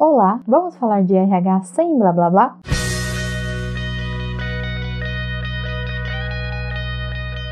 Olá, vamos falar de RH sem blá blá blá?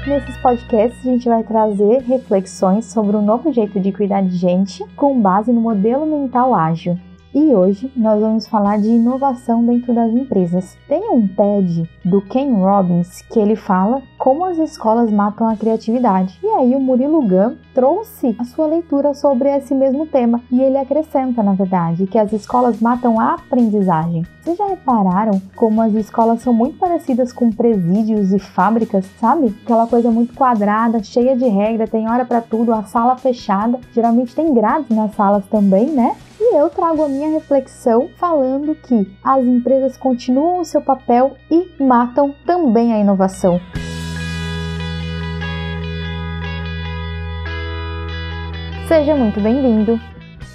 Nesses podcasts, a gente vai trazer reflexões sobre um novo jeito de cuidar de gente com base no modelo mental ágil. E hoje nós vamos falar de inovação dentro das empresas. Tem um TED do Ken Robbins que ele fala como as escolas matam a criatividade. E aí o Murilo Gun trouxe a sua leitura sobre esse mesmo tema e ele acrescenta, na verdade, que as escolas matam a aprendizagem. Vocês já repararam como as escolas são muito parecidas com presídios e fábricas, sabe? Aquela coisa muito quadrada, cheia de regra, tem hora para tudo, a sala fechada. Geralmente tem grades nas salas também, né? E eu trago a minha reflexão falando que as empresas continuam o seu papel e matam também a inovação. Seja muito bem-vindo.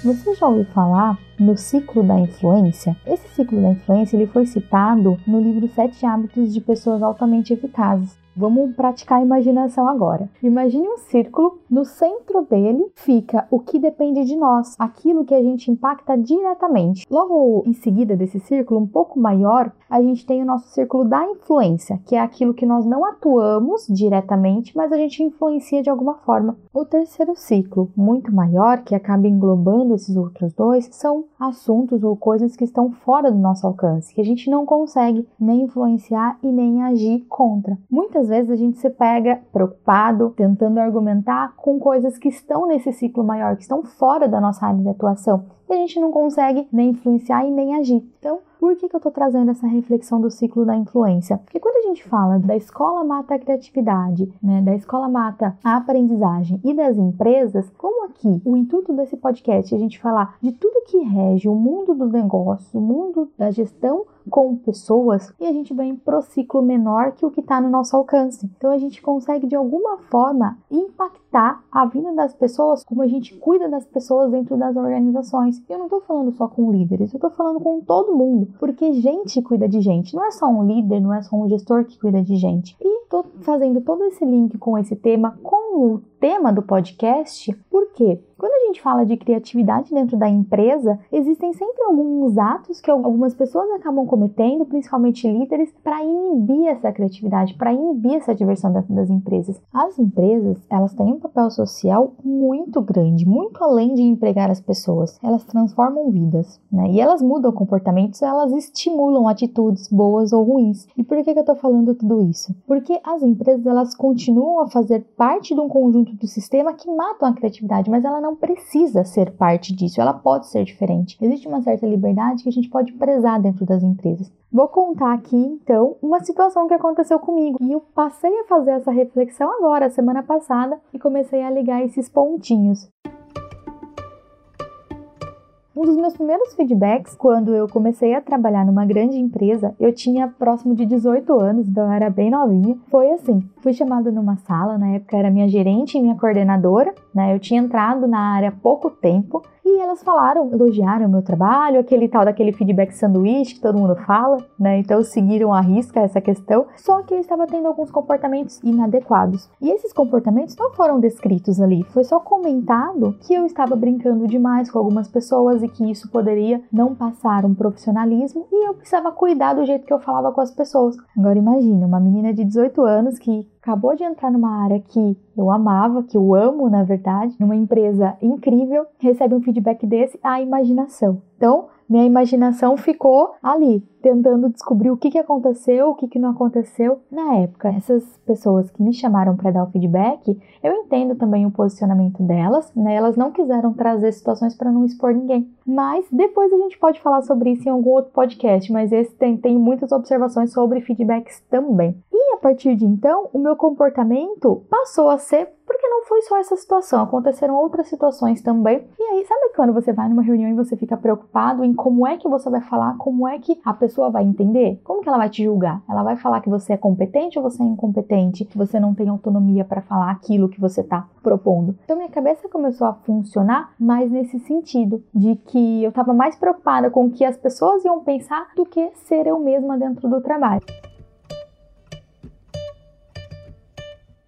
Você já ouviu falar no ciclo da influência? Esse ciclo da influência ele foi citado no livro Sete Hábitos de Pessoas Altamente Eficazes. Vamos praticar a imaginação agora. Imagine um círculo, no centro dele fica o que depende de nós, aquilo que a gente impacta diretamente. Logo em seguida desse círculo, um pouco maior, a gente tem o nosso círculo da influência, que é aquilo que nós não atuamos diretamente, mas a gente influencia de alguma forma. O terceiro ciclo, muito maior, que acaba englobando esses outros dois, são assuntos ou coisas que estão fora do nosso alcance, que a gente não consegue nem influenciar e nem agir contra. Muitas muitas vezes a gente se pega preocupado, tentando argumentar com coisas que estão nesse ciclo maior, que estão fora da nossa área de atuação, e a gente não consegue nem influenciar e nem agir. Então, por que, que eu estou trazendo essa reflexão do ciclo da influência? Porque quando a gente fala da escola mata a criatividade, né, da escola mata a aprendizagem e das empresas, como aqui o intuito desse podcast é a gente falar de tudo que rege o mundo do negócio, o mundo da gestão com pessoas e a gente vem pro ciclo menor que o que está no nosso alcance. Então a gente consegue de alguma forma impactar a vida das pessoas, como a gente cuida das pessoas dentro das organizações. Eu não estou falando só com líderes, eu estou falando com todo mundo, porque gente cuida de gente, não é só um líder, não é só um gestor que cuida de gente. E estou fazendo todo esse link com esse tema, com o tema do podcast, porque quando gente fala de criatividade dentro da empresa, existem sempre alguns atos que algumas pessoas acabam cometendo, principalmente líderes, para inibir essa criatividade, para inibir essa diversão dentro das empresas. As empresas, elas têm um papel social muito grande, muito além de empregar as pessoas. Elas transformam vidas, né? E elas mudam comportamentos, elas estimulam atitudes boas ou ruins. E por que, que eu tô falando tudo isso? Porque as empresas, elas continuam a fazer parte de um conjunto do sistema que matam a criatividade, mas ela não não precisa ser parte disso, ela pode ser diferente. Existe uma certa liberdade que a gente pode prezar dentro das empresas. Vou contar aqui então uma situação que aconteceu comigo e eu passei a fazer essa reflexão agora, semana passada, e comecei a ligar esses pontinhos. Um dos meus primeiros feedbacks, quando eu comecei a trabalhar numa grande empresa, eu tinha próximo de 18 anos, então eu era bem novinha, foi assim: fui chamada numa sala, na época era minha gerente e minha coordenadora, né? Eu tinha entrado na área há pouco tempo e elas falaram, elogiaram meu trabalho, aquele tal daquele feedback sanduíche que todo mundo fala, né? Então seguiram a risca essa questão, só que eu estava tendo alguns comportamentos inadequados. E esses comportamentos não foram descritos ali, foi só comentado que eu estava brincando demais com algumas pessoas e que isso poderia não passar um profissionalismo e eu precisava cuidar do jeito que eu falava com as pessoas. Agora imagina, uma menina de 18 anos que acabou de entrar numa área que eu amava, que eu amo, na verdade, numa empresa incrível, recebe um feedback desse, a imaginação. Então, minha imaginação ficou ali, tentando descobrir o que, que aconteceu, o que, que não aconteceu na época. Essas pessoas que me chamaram para dar o feedback, eu entendo também o posicionamento delas, né? Elas não quiseram trazer situações para não expor ninguém. Mas depois a gente pode falar sobre isso em algum outro podcast, mas esse tem, tem muitas observações sobre feedbacks também. A partir de então, o meu comportamento passou a ser porque não foi só essa situação, aconteceram outras situações também. E aí, sabe quando você vai numa reunião e você fica preocupado em como é que você vai falar, como é que a pessoa vai entender? Como que ela vai te julgar? Ela vai falar que você é competente ou você é incompetente? Que você não tem autonomia para falar aquilo que você está propondo? Então, minha cabeça começou a funcionar mais nesse sentido, de que eu estava mais preocupada com o que as pessoas iam pensar do que ser eu mesma dentro do trabalho.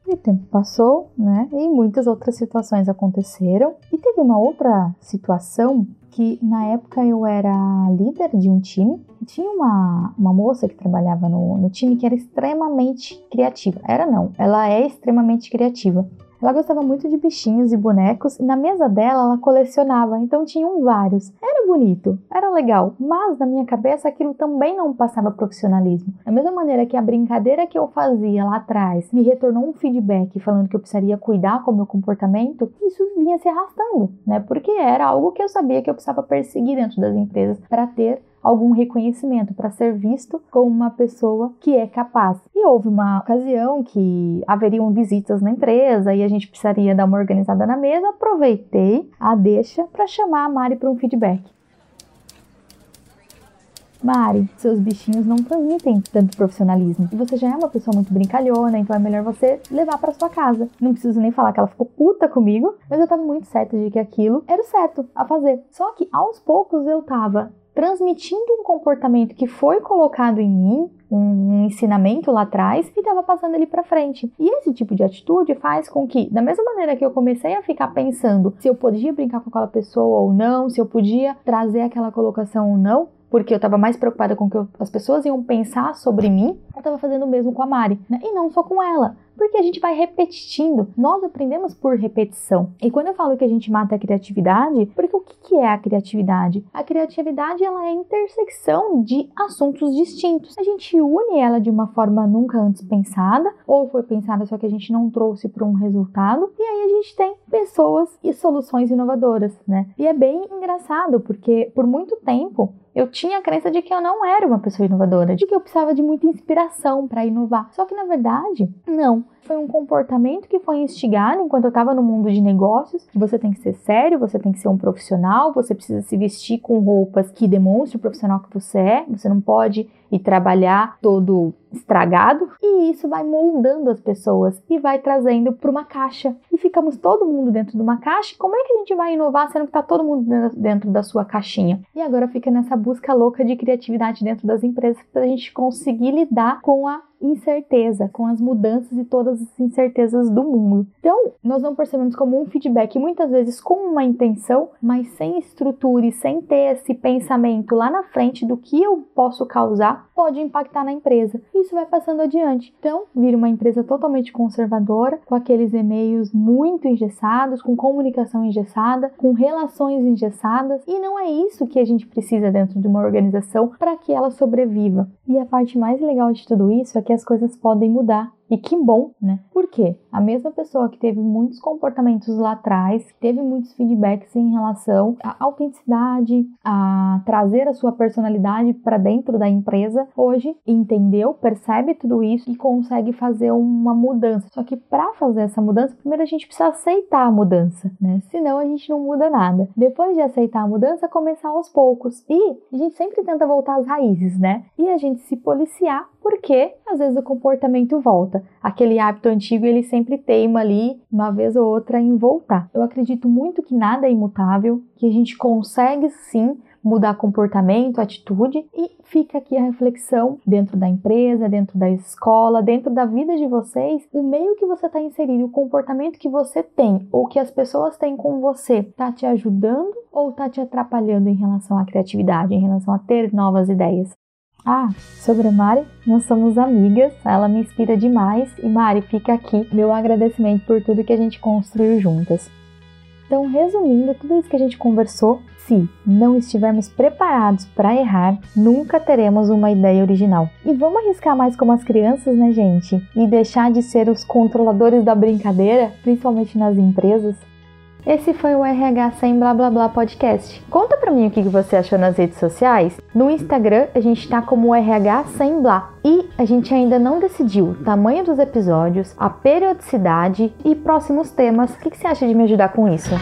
E o tempo passou, né? E muitas outras situações aconteceram. E teve uma outra situação que na época eu era líder de um time. Tinha uma, uma moça que trabalhava no, no time que era extremamente criativa. Era não, ela é extremamente criativa. Ela gostava muito de bichinhos e bonecos e na mesa dela ela colecionava, então tinham vários. Era bonito, era legal, mas na minha cabeça aquilo também não passava profissionalismo. Da mesma maneira que a brincadeira que eu fazia lá atrás me retornou um feedback falando que eu precisaria cuidar com o meu comportamento, isso vinha se arrastando, né? Porque era algo que eu sabia que eu precisava perseguir dentro das empresas para ter algum reconhecimento, para ser visto como uma pessoa que é capaz. E houve uma ocasião que haveriam visitas na empresa e a gente precisaria dar uma organizada na mesa. Aproveitei a deixa para chamar a Mari para um feedback. Mari, seus bichinhos não transmitem tanto profissionalismo. E você já é uma pessoa muito brincalhona, então é melhor você levar para sua casa. Não preciso nem falar que ela ficou puta comigo, mas eu tava muito certa de que aquilo era o certo a fazer. Só que aos poucos eu tava transmitindo um comportamento que foi colocado em mim, um, um ensinamento lá atrás, e estava passando ele para frente. E esse tipo de atitude faz com que, da mesma maneira que eu comecei a ficar pensando se eu podia brincar com aquela pessoa ou não, se eu podia trazer aquela colocação ou não, porque eu estava mais preocupada com o que as pessoas iam pensar sobre mim, eu estava fazendo o mesmo com a Mari, né? e não só com ela porque a gente vai repetindo. Nós aprendemos por repetição. E quando eu falo que a gente mata a criatividade, porque o que é a criatividade? A criatividade ela é a intersecção de assuntos distintos. A gente une ela de uma forma nunca antes pensada, ou foi pensada só que a gente não trouxe para um resultado. E aí a gente tem pessoas e soluções inovadoras, né? E é bem engraçado porque por muito tempo eu tinha a crença de que eu não era uma pessoa inovadora, de que eu precisava de muita inspiração para inovar. Só que na verdade, não. Foi um comportamento que foi instigado enquanto eu estava no mundo de negócios. Você tem que ser sério, você tem que ser um profissional, você precisa se vestir com roupas que demonstrem o profissional que você é. Você não pode ir trabalhar todo estragado. E isso vai moldando as pessoas e vai trazendo para uma caixa. E ficamos todo mundo dentro de uma caixa. Como é que a gente vai inovar sendo que está todo mundo dentro da sua caixinha? E agora fica nessa busca louca de criatividade dentro das empresas para a gente conseguir lidar com a incerteza, com as mudanças e todas as incertezas do mundo. Então, nós não percebemos como um feedback, muitas vezes com uma intenção, mas sem estrutura e sem ter esse pensamento lá na frente do que eu posso causar, pode impactar na empresa. Isso vai passando adiante. Então, vira uma empresa totalmente conservadora, com aqueles e-mails muito engessados, com comunicação engessada, com relações engessadas, e não é isso que a gente precisa dentro de uma organização para que ela sobreviva. E a parte mais legal de tudo isso é que as coisas podem mudar e que bom, né? Por quê? A mesma pessoa que teve muitos comportamentos lá atrás, teve muitos feedbacks em relação à autenticidade, a trazer a sua personalidade para dentro da empresa, hoje entendeu, percebe tudo isso e consegue fazer uma mudança. Só que para fazer essa mudança, primeiro a gente precisa aceitar a mudança, né? Senão a gente não muda nada. Depois de aceitar a mudança, começar aos poucos. E a gente sempre tenta voltar às raízes, né? E a gente se policiar porque às vezes o comportamento volta. Aquele hábito antigo ele sempre teima ali, uma vez ou outra, em voltar. Eu acredito muito que nada é imutável, que a gente consegue sim mudar comportamento, atitude e fica aqui a reflexão dentro da empresa, dentro da escola, dentro da vida de vocês, o meio que você está inserido, o comportamento que você tem ou que as pessoas têm com você, está te ajudando ou está te atrapalhando em relação à criatividade, em relação a ter novas ideias? Ah, sobre a Mari, nós somos amigas, ela me inspira demais e Mari, fica aqui meu agradecimento por tudo que a gente construiu juntas. Então, resumindo tudo isso que a gente conversou, se não estivermos preparados para errar, nunca teremos uma ideia original. E vamos arriscar mais como as crianças, né, gente? E deixar de ser os controladores da brincadeira, principalmente nas empresas? Esse foi o RH Sem Blá Blá Blá Podcast. Conta pra mim o que você achou nas redes sociais. No Instagram a gente tá como RH Sem Blá. E a gente ainda não decidiu o tamanho dos episódios, a periodicidade e próximos temas. O que você acha de me ajudar com isso?